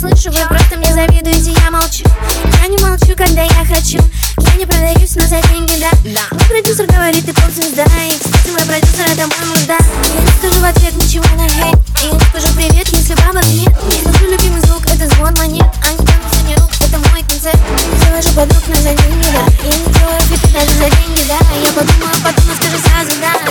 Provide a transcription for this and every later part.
слышу, вы просто мне завидуете, я молчу. Я не молчу, когда я хочу. Я не продаюсь, но за деньги, да. Да. Мой продюсер говорит, ты поп-звезда И, кстати, мой продюсер, это мой муда Я не скажу в ответ ничего на хейт я не скажу привет, если бабок нет Я слышу любимый звук, это звон монет. А не тянутся не рук, это мой концерт. Завожу подруг, но за деньги, да. Я не делаю фиты даже за деньги, да. Я подумаю, потом но скажу сразу, да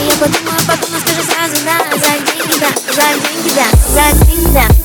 Я подумаю, потом но скажу сразу, да, за деньги, да За деньги, да